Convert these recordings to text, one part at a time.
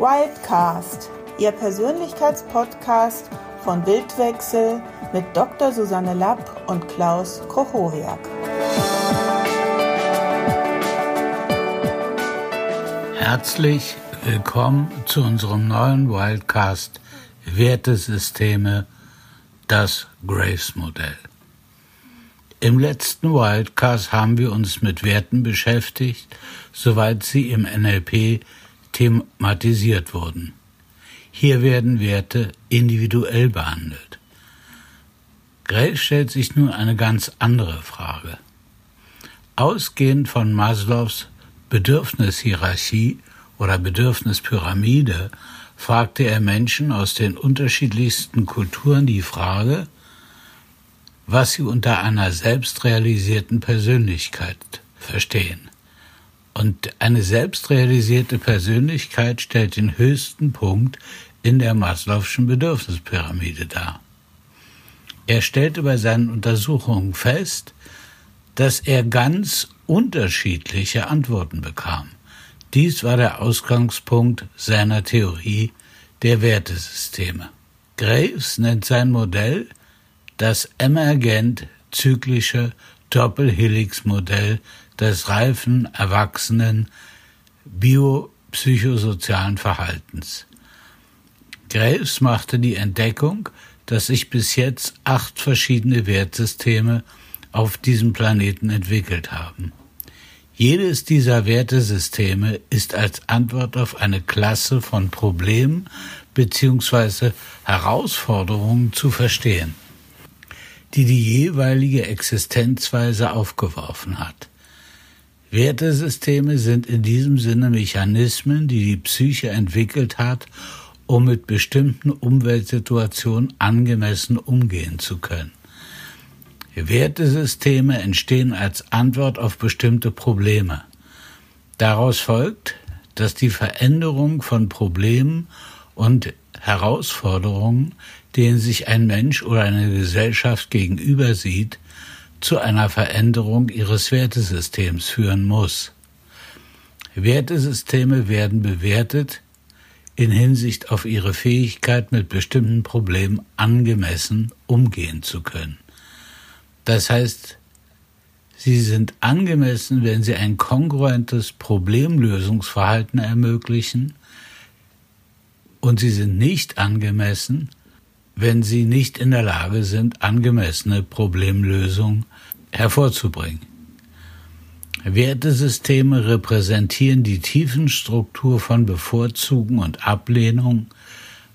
Wildcast, Ihr Persönlichkeitspodcast von Bildwechsel mit Dr. Susanne Lapp und Klaus Kochowiak. Herzlich willkommen zu unserem neuen Wildcast Wertesysteme, das Graves-Modell. Im letzten Wildcast haben wir uns mit Werten beschäftigt, soweit sie im NLP thematisiert wurden. Hier werden Werte individuell behandelt. Graves stellt sich nun eine ganz andere Frage. Ausgehend von Maslows Bedürfnishierarchie oder Bedürfnispyramide fragte er Menschen aus den unterschiedlichsten Kulturen die Frage, was sie unter einer selbstrealisierten Persönlichkeit verstehen. Und eine selbstrealisierte Persönlichkeit stellt den höchsten Punkt in der Maslow'schen Bedürfnispyramide dar. Er stellte bei seinen Untersuchungen fest, dass er ganz unterschiedliche Antworten bekam. Dies war der Ausgangspunkt seiner Theorie der Wertesysteme. Graves nennt sein Modell das emergent zyklische Doppelhelix-Modell des reifen, erwachsenen biopsychosozialen Verhaltens. Graves machte die Entdeckung, dass sich bis jetzt acht verschiedene Wertsysteme auf diesem Planeten entwickelt haben. Jedes dieser Wertesysteme ist als Antwort auf eine Klasse von Problemen bzw. Herausforderungen zu verstehen, die die jeweilige Existenzweise aufgeworfen hat. Wertesysteme sind in diesem Sinne Mechanismen, die die Psyche entwickelt hat, um mit bestimmten Umweltsituationen angemessen umgehen zu können. Wertesysteme entstehen als Antwort auf bestimmte Probleme. Daraus folgt, dass die Veränderung von Problemen und Herausforderungen, denen sich ein Mensch oder eine Gesellschaft gegenüber sieht, zu einer Veränderung ihres Wertesystems führen muss. Wertesysteme werden bewertet in Hinsicht auf ihre Fähigkeit, mit bestimmten Problemen angemessen umgehen zu können. Das heißt, sie sind angemessen, wenn sie ein kongruentes Problemlösungsverhalten ermöglichen, und sie sind nicht angemessen, wenn sie nicht in der Lage sind, angemessene Problemlösungen hervorzubringen. Wertesysteme repräsentieren die Tiefenstruktur von Bevorzugen und Ablehnung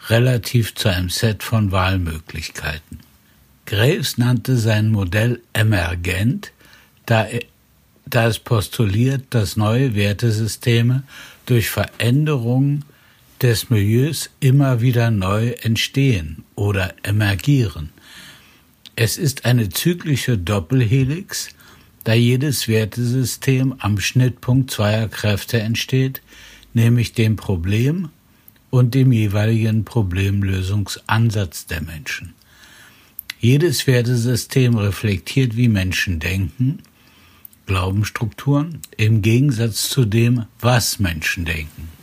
relativ zu einem Set von Wahlmöglichkeiten. Graves nannte sein Modell emergent, da, da es postuliert, dass neue Wertesysteme durch Veränderungen des Milieus immer wieder neu entstehen oder emergieren. Es ist eine zyklische Doppelhelix, da jedes Wertesystem am Schnittpunkt zweier Kräfte entsteht, nämlich dem Problem und dem jeweiligen Problemlösungsansatz der Menschen. Jedes Wertesystem reflektiert, wie Menschen denken, Glaubensstrukturen, im Gegensatz zu dem, was Menschen denken.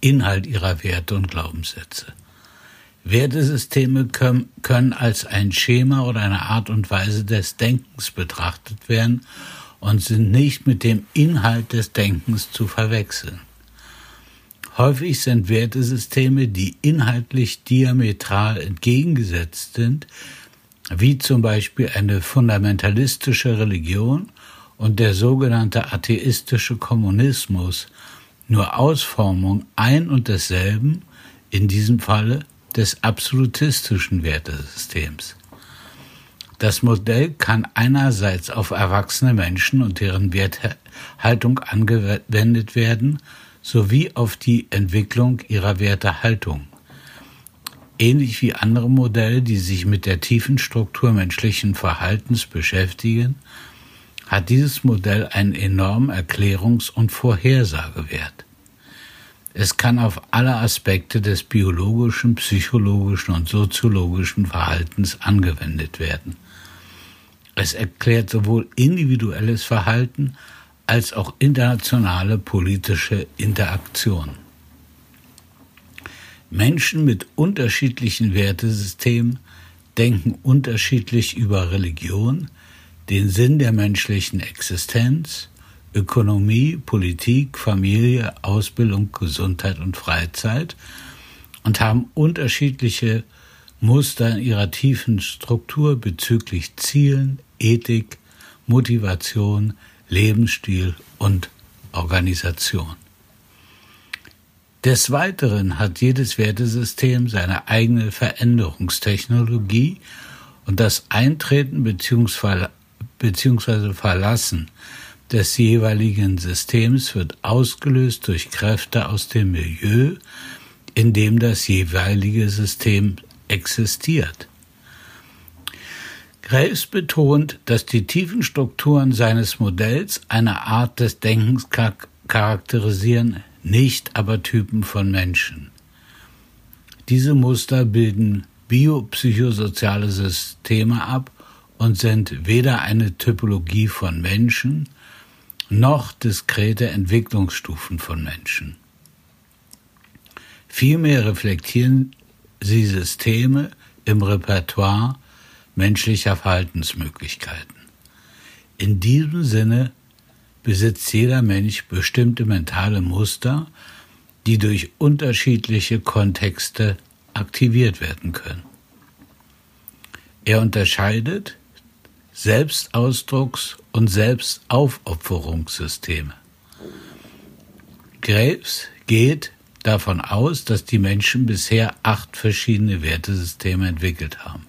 Inhalt ihrer Werte und Glaubenssätze. Wertesysteme können als ein Schema oder eine Art und Weise des Denkens betrachtet werden und sind nicht mit dem Inhalt des Denkens zu verwechseln. Häufig sind Wertesysteme, die inhaltlich diametral entgegengesetzt sind, wie zum Beispiel eine fundamentalistische Religion und der sogenannte atheistische Kommunismus, nur Ausformung ein und desselben, in diesem Falle des absolutistischen Wertesystems. Das Modell kann einerseits auf erwachsene Menschen und deren Werthaltung angewendet werden, sowie auf die Entwicklung ihrer Wertehaltung. Ähnlich wie andere Modelle, die sich mit der tiefen Struktur menschlichen Verhaltens beschäftigen, hat dieses Modell einen enormen Erklärungs- und Vorhersagewert. Es kann auf alle Aspekte des biologischen, psychologischen und soziologischen Verhaltens angewendet werden. Es erklärt sowohl individuelles Verhalten als auch internationale politische Interaktion. Menschen mit unterschiedlichen Wertesystemen denken unterschiedlich über Religion, den Sinn der menschlichen Existenz, Ökonomie, Politik, Familie, Ausbildung, Gesundheit und Freizeit und haben unterschiedliche Muster in ihrer tiefen Struktur bezüglich Zielen, Ethik, Motivation, Lebensstil und Organisation. Des Weiteren hat jedes Wertesystem seine eigene Veränderungstechnologie und das Eintreten bzw. Verlassen des jeweiligen Systems wird ausgelöst durch Kräfte aus dem Milieu, in dem das jeweilige System existiert. Graves betont, dass die tiefen Strukturen seines Modells eine Art des Denkens charakterisieren, nicht aber Typen von Menschen. Diese Muster bilden biopsychosoziale Systeme ab und sind weder eine Typologie von Menschen noch diskrete Entwicklungsstufen von Menschen. Vielmehr reflektieren sie Systeme im Repertoire menschlicher Verhaltensmöglichkeiten. In diesem Sinne besitzt jeder Mensch bestimmte mentale Muster, die durch unterschiedliche Kontexte aktiviert werden können. Er unterscheidet Selbstausdrucks- und Selbstaufopferungssysteme. Graves geht davon aus, dass die Menschen bisher acht verschiedene Wertesysteme entwickelt haben.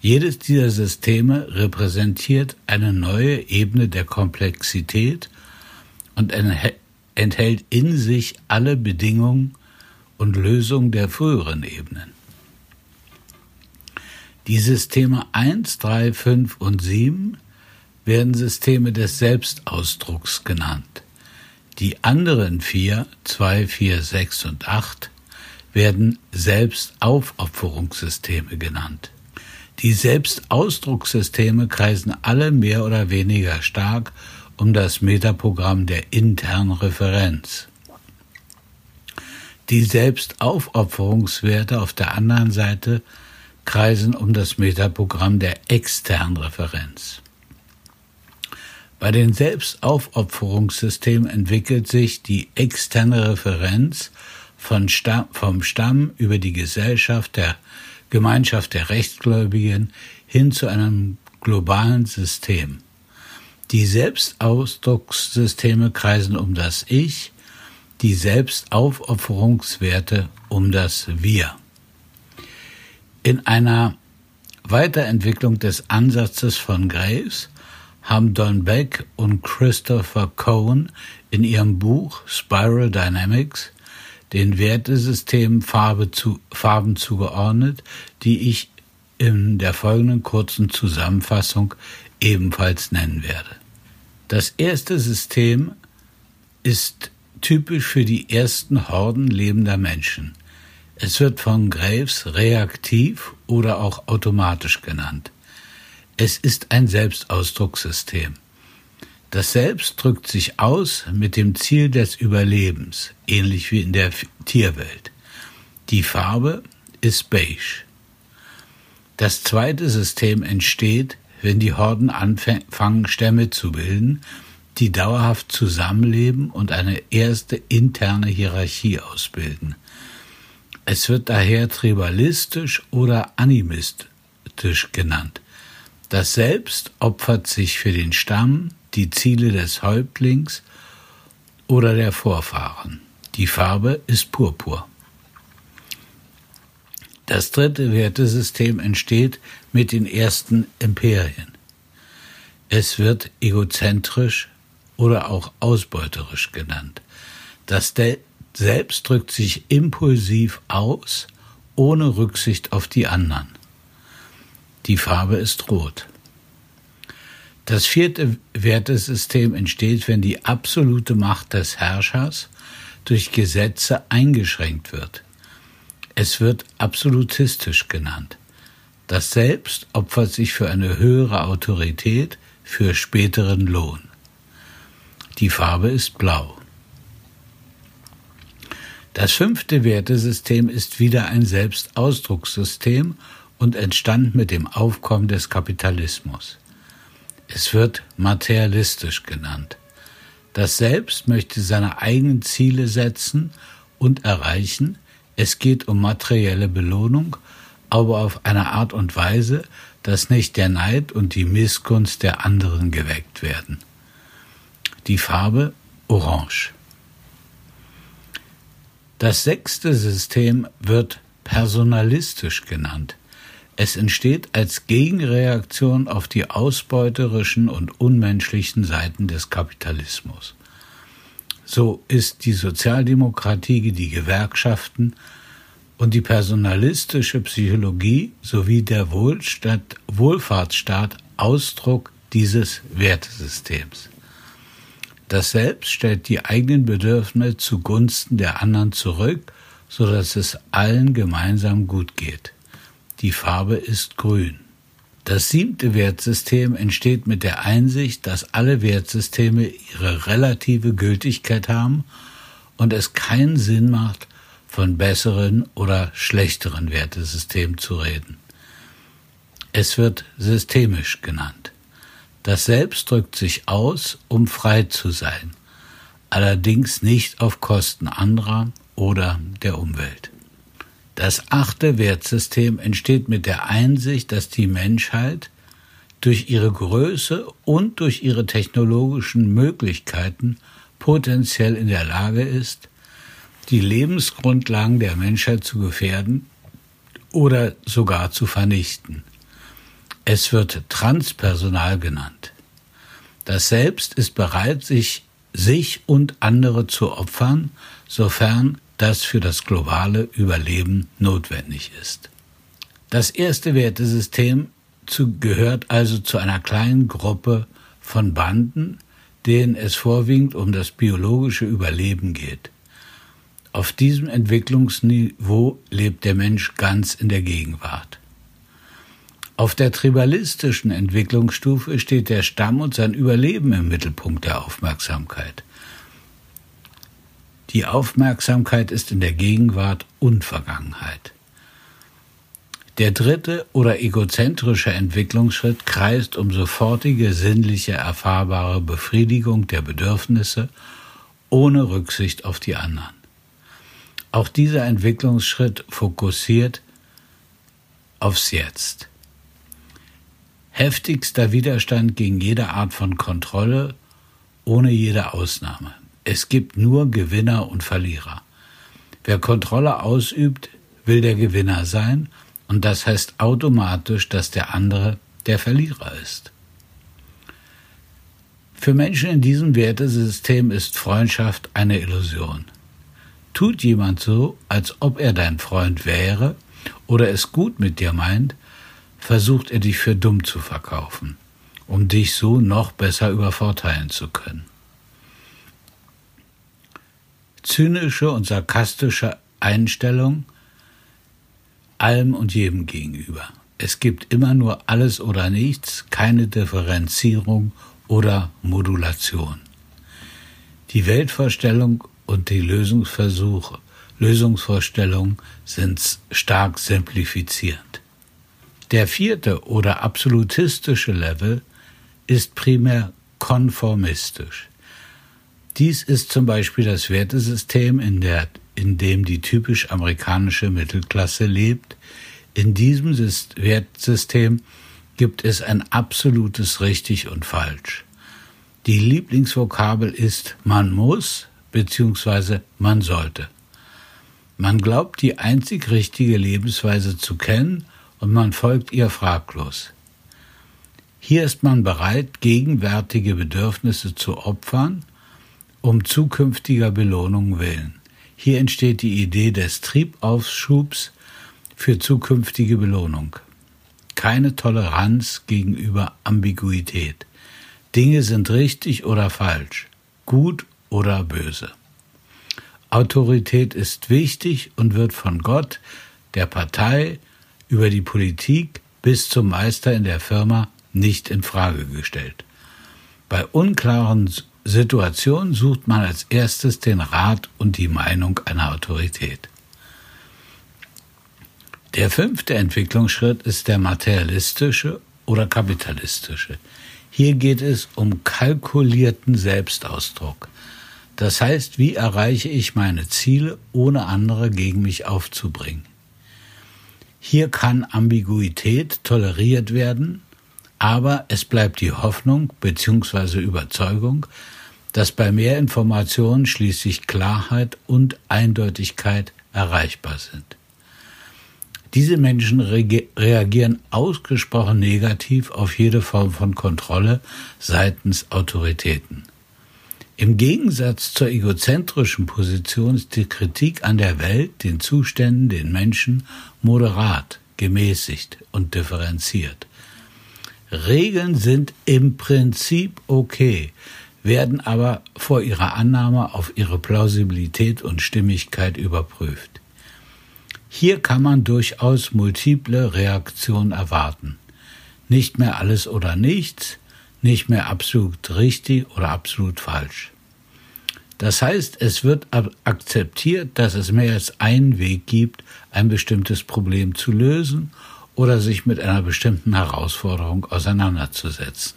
Jedes dieser Systeme repräsentiert eine neue Ebene der Komplexität und enthält in sich alle Bedingungen und Lösungen der früheren Ebenen. Die Systeme 1, 3, 5 und 7 werden Systeme des Selbstausdrucks genannt. Die anderen vier, 2, 4, 6 und 8, werden Selbstaufopferungssysteme genannt. Die Selbstausdruckssysteme kreisen alle mehr oder weniger stark um das Metaprogramm der internen Referenz. Die Selbstaufopferungswerte auf der anderen Seite kreisen um das Metaprogramm der externen Referenz. Bei den Selbstaufopferungssystemen entwickelt sich die externe Referenz Stamm, vom Stamm über die Gesellschaft der Gemeinschaft der Rechtsgläubigen hin zu einem globalen System. Die Selbstausdruckssysteme kreisen um das Ich, die Selbstaufopferungswerte um das Wir. In einer Weiterentwicklung des Ansatzes von Graves haben Don Beck und Christopher Cohn in ihrem Buch Spiral Dynamics den Wertesystemen Farbe zu, Farben zugeordnet, die ich in der folgenden kurzen Zusammenfassung ebenfalls nennen werde. Das erste System ist typisch für die ersten Horden lebender Menschen. Es wird von Graves reaktiv oder auch automatisch genannt. Es ist ein Selbstausdruckssystem. Das Selbst drückt sich aus mit dem Ziel des Überlebens, ähnlich wie in der Tierwelt. Die Farbe ist beige. Das zweite System entsteht, wenn die Horden anfangen, Stämme zu bilden, die dauerhaft zusammenleben und eine erste interne Hierarchie ausbilden. Es wird daher tribalistisch oder animistisch genannt. Das Selbst opfert sich für den Stamm, die Ziele des Häuptlings oder der Vorfahren. Die Farbe ist purpur. Das dritte Wertesystem entsteht mit den ersten Imperien. Es wird egozentrisch oder auch ausbeuterisch genannt. Das Selbst drückt sich impulsiv aus, ohne Rücksicht auf die anderen. Die Farbe ist rot. Das vierte Wertesystem entsteht, wenn die absolute Macht des Herrschers durch Gesetze eingeschränkt wird. Es wird absolutistisch genannt. Das Selbst opfert sich für eine höhere Autorität, für späteren Lohn. Die Farbe ist blau. Das fünfte Wertesystem ist wieder ein Selbstausdruckssystem und entstand mit dem Aufkommen des Kapitalismus. Es wird materialistisch genannt. Das Selbst möchte seine eigenen Ziele setzen und erreichen. Es geht um materielle Belohnung, aber auf eine Art und Weise, dass nicht der Neid und die Missgunst der anderen geweckt werden. Die Farbe Orange. Das sechste System wird personalistisch genannt. Es entsteht als Gegenreaktion auf die ausbeuterischen und unmenschlichen Seiten des Kapitalismus. So ist die Sozialdemokratie, die Gewerkschaften und die personalistische Psychologie sowie der Wohlfahrtsstaat Ausdruck dieses Wertesystems. Das Selbst stellt die eigenen Bedürfnisse zugunsten der anderen zurück, so dass es allen gemeinsam gut geht. Die Farbe ist grün. Das siebte Wertsystem entsteht mit der Einsicht, dass alle Wertsysteme ihre relative Gültigkeit haben und es keinen Sinn macht, von besseren oder schlechteren Wertesystemen zu reden. Es wird systemisch genannt. Das Selbst drückt sich aus, um frei zu sein, allerdings nicht auf Kosten anderer oder der Umwelt. Das achte Wertsystem entsteht mit der Einsicht, dass die Menschheit durch ihre Größe und durch ihre technologischen Möglichkeiten potenziell in der Lage ist, die Lebensgrundlagen der Menschheit zu gefährden oder sogar zu vernichten. Es wird Transpersonal genannt. Das Selbst ist bereit, sich, sich und andere zu opfern, sofern das für das globale Überleben notwendig ist. Das erste Wertesystem zu, gehört also zu einer kleinen Gruppe von Banden, denen es vorwiegend um das biologische Überleben geht. Auf diesem Entwicklungsniveau lebt der Mensch ganz in der Gegenwart. Auf der tribalistischen Entwicklungsstufe steht der Stamm und sein Überleben im Mittelpunkt der Aufmerksamkeit. Die Aufmerksamkeit ist in der Gegenwart und Vergangenheit. Der dritte oder egozentrische Entwicklungsschritt kreist um sofortige sinnliche erfahrbare Befriedigung der Bedürfnisse ohne Rücksicht auf die anderen. Auch dieser Entwicklungsschritt fokussiert aufs Jetzt heftigster Widerstand gegen jede Art von Kontrolle, ohne jede Ausnahme. Es gibt nur Gewinner und Verlierer. Wer Kontrolle ausübt, will der Gewinner sein, und das heißt automatisch, dass der andere der Verlierer ist. Für Menschen in diesem Wertesystem ist Freundschaft eine Illusion. Tut jemand so, als ob er dein Freund wäre oder es gut mit dir meint, versucht er dich für dumm zu verkaufen, um dich so noch besser übervorteilen zu können. Zynische und sarkastische Einstellung allem und jedem gegenüber. Es gibt immer nur alles oder nichts, keine Differenzierung oder Modulation. Die Weltvorstellung und die Lösungsversuche, Lösungsvorstellung sind stark simplifizierend. Der vierte oder absolutistische Level ist primär konformistisch. Dies ist zum Beispiel das Wertesystem, in, der, in dem die typisch amerikanische Mittelklasse lebt. In diesem Wertesystem gibt es ein absolutes richtig und falsch. Die Lieblingsvokabel ist man muss bzw. man sollte. Man glaubt, die einzig richtige Lebensweise zu kennen und man folgt ihr fraglos. Hier ist man bereit, gegenwärtige Bedürfnisse zu opfern, um zukünftiger Belohnung willen. Hier entsteht die Idee des Triebaufschubs für zukünftige Belohnung. Keine Toleranz gegenüber Ambiguität. Dinge sind richtig oder falsch, gut oder böse. Autorität ist wichtig und wird von Gott, der Partei, über die Politik bis zum Meister in der Firma nicht in Frage gestellt. Bei unklaren Situation sucht man als erstes den Rat und die Meinung einer Autorität. Der fünfte Entwicklungsschritt ist der materialistische oder kapitalistische. Hier geht es um kalkulierten Selbstausdruck. Das heißt, wie erreiche ich meine Ziele, ohne andere gegen mich aufzubringen? Hier kann Ambiguität toleriert werden, aber es bleibt die Hoffnung bzw. Überzeugung, dass bei mehr Informationen schließlich Klarheit und Eindeutigkeit erreichbar sind. Diese Menschen reagieren ausgesprochen negativ auf jede Form von Kontrolle seitens Autoritäten. Im Gegensatz zur egozentrischen Position ist die Kritik an der Welt, den Zuständen, den Menschen moderat, gemäßigt und differenziert. Regeln sind im Prinzip okay, werden aber vor ihrer Annahme auf ihre Plausibilität und Stimmigkeit überprüft. Hier kann man durchaus multiple Reaktionen erwarten. Nicht mehr alles oder nichts, nicht mehr absolut richtig oder absolut falsch. Das heißt, es wird akzeptiert, dass es mehr als einen Weg gibt, ein bestimmtes Problem zu lösen oder sich mit einer bestimmten Herausforderung auseinanderzusetzen.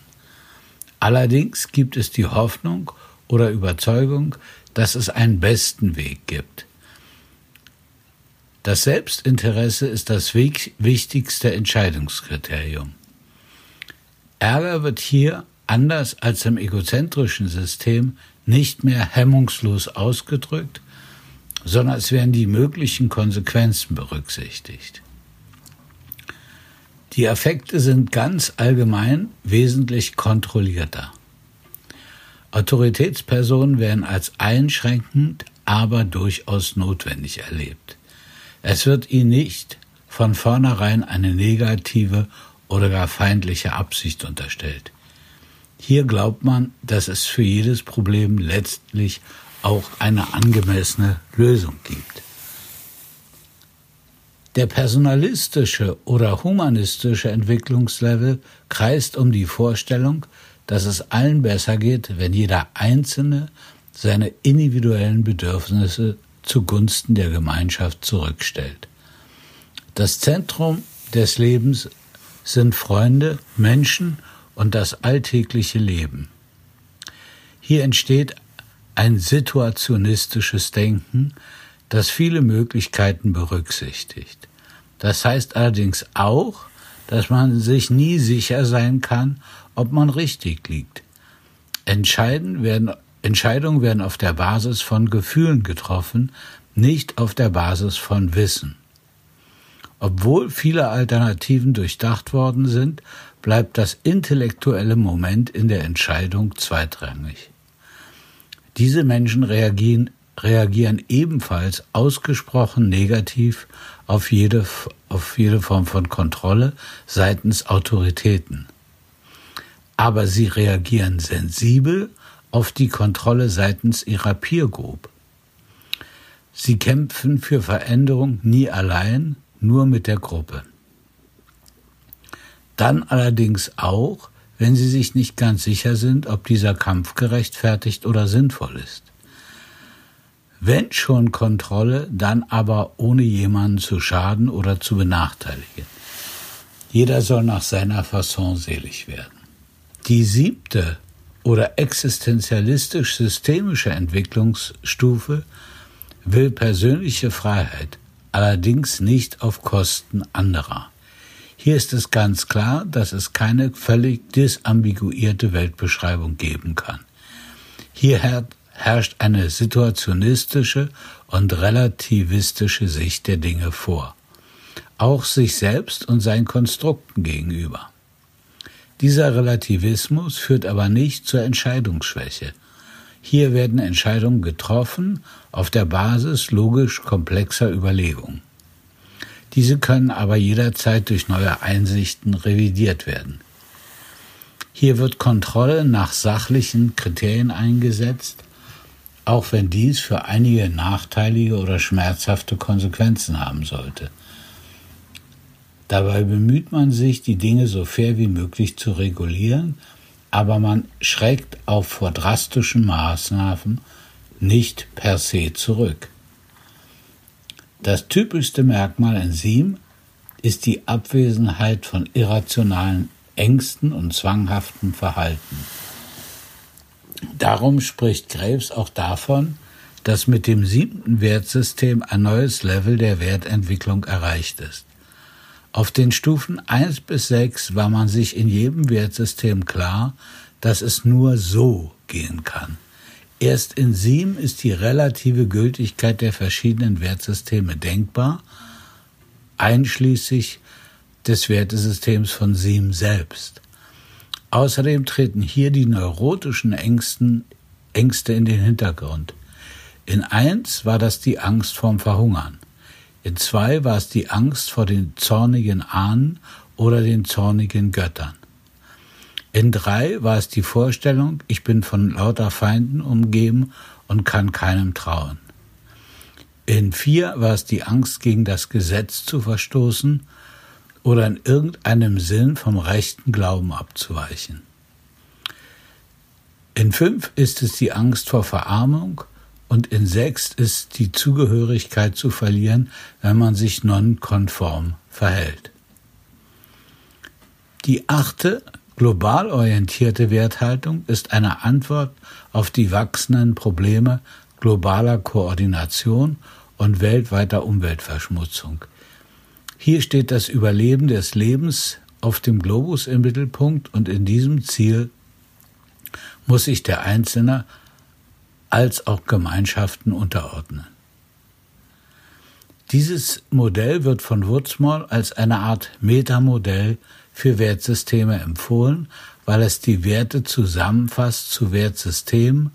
Allerdings gibt es die Hoffnung oder Überzeugung, dass es einen besten Weg gibt. Das Selbstinteresse ist das wichtigste Entscheidungskriterium. Ärger wird hier, anders als im egozentrischen System, nicht mehr hemmungslos ausgedrückt, sondern es werden die möglichen Konsequenzen berücksichtigt. Die Affekte sind ganz allgemein wesentlich kontrollierter. Autoritätspersonen werden als einschränkend, aber durchaus notwendig erlebt. Es wird ihnen nicht von vornherein eine negative oder gar feindliche Absicht unterstellt. Hier glaubt man, dass es für jedes Problem letztlich auch eine angemessene Lösung gibt. Der personalistische oder humanistische Entwicklungslevel kreist um die Vorstellung, dass es allen besser geht, wenn jeder Einzelne seine individuellen Bedürfnisse zugunsten der Gemeinschaft zurückstellt. Das Zentrum des Lebens sind Freunde, Menschen und das alltägliche Leben. Hier entsteht ein situationistisches Denken, das viele Möglichkeiten berücksichtigt. Das heißt allerdings auch, dass man sich nie sicher sein kann, ob man richtig liegt. Entscheiden werden Entscheidungen werden auf der Basis von Gefühlen getroffen, nicht auf der Basis von Wissen. Obwohl viele Alternativen durchdacht worden sind, bleibt das intellektuelle Moment in der Entscheidung zweitrangig. Diese Menschen reagieren, reagieren ebenfalls ausgesprochen negativ auf jede, auf jede Form von Kontrolle seitens Autoritäten. Aber sie reagieren sensibel auf die Kontrolle seitens ihrer Peer Group. Sie kämpfen für Veränderung nie allein, nur mit der Gruppe. Dann allerdings auch, wenn sie sich nicht ganz sicher sind, ob dieser Kampf gerechtfertigt oder sinnvoll ist. Wenn schon Kontrolle, dann aber ohne jemanden zu schaden oder zu benachteiligen. Jeder soll nach seiner Fasson selig werden. Die siebte oder existenzialistisch-systemische Entwicklungsstufe will persönliche Freiheit, allerdings nicht auf Kosten anderer. Hier ist es ganz klar, dass es keine völlig disambiguierte Weltbeschreibung geben kann. Hier herrscht eine situationistische und relativistische Sicht der Dinge vor, auch sich selbst und seinen Konstrukten gegenüber. Dieser Relativismus führt aber nicht zur Entscheidungsschwäche. Hier werden Entscheidungen getroffen auf der Basis logisch komplexer Überlegungen. Diese können aber jederzeit durch neue Einsichten revidiert werden. Hier wird Kontrolle nach sachlichen Kriterien eingesetzt, auch wenn dies für einige nachteilige oder schmerzhafte Konsequenzen haben sollte. Dabei bemüht man sich, die Dinge so fair wie möglich zu regulieren, aber man schreckt auch vor drastischen Maßnahmen nicht per se zurück. Das typischste Merkmal in Siem ist die Abwesenheit von irrationalen Ängsten und zwanghaftem Verhalten. Darum spricht Graves auch davon, dass mit dem siebten Wertsystem ein neues Level der Wertentwicklung erreicht ist. Auf den Stufen 1 bis 6 war man sich in jedem Wertsystem klar, dass es nur so gehen kann. Erst in 7 ist die relative Gültigkeit der verschiedenen Wertsysteme denkbar, einschließlich des Wertesystems von 7 selbst. Außerdem treten hier die neurotischen Ängsten, Ängste in den Hintergrund. In 1 war das die Angst vorm Verhungern. In 2 war es die Angst vor den zornigen Ahnen oder den zornigen Göttern. In 3 war es die Vorstellung, ich bin von lauter Feinden umgeben und kann keinem trauen. In 4 war es die Angst, gegen das Gesetz zu verstoßen oder in irgendeinem Sinn vom rechten Glauben abzuweichen. In fünf ist es die Angst vor Verarmung und in sechs ist die Zugehörigkeit zu verlieren, wenn man sich nonkonform verhält. Die achte, global orientierte Werthaltung ist eine Antwort auf die wachsenden Probleme globaler Koordination und weltweiter Umweltverschmutzung. Hier steht das Überleben des Lebens auf dem Globus im Mittelpunkt und in diesem Ziel muss sich der Einzelne als auch Gemeinschaften unterordnen. Dieses Modell wird von Wurzmoll als eine Art Metamodell für Wertsysteme empfohlen, weil es die Werte zusammenfasst zu Wertsystemen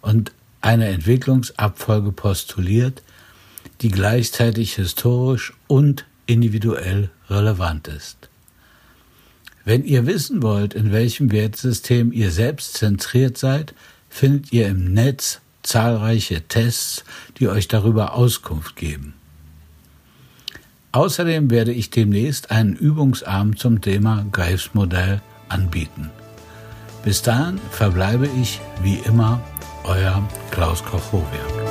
und eine Entwicklungsabfolge postuliert, die gleichzeitig historisch und individuell relevant ist. Wenn ihr wissen wollt, in welchem Wertsystem ihr selbst zentriert seid, findet ihr im Netz zahlreiche Tests, die euch darüber Auskunft geben. Außerdem werde ich demnächst einen Übungsabend zum Thema Greifsmodell anbieten. Bis dahin verbleibe ich wie immer euer Klaus Koch-Hovier.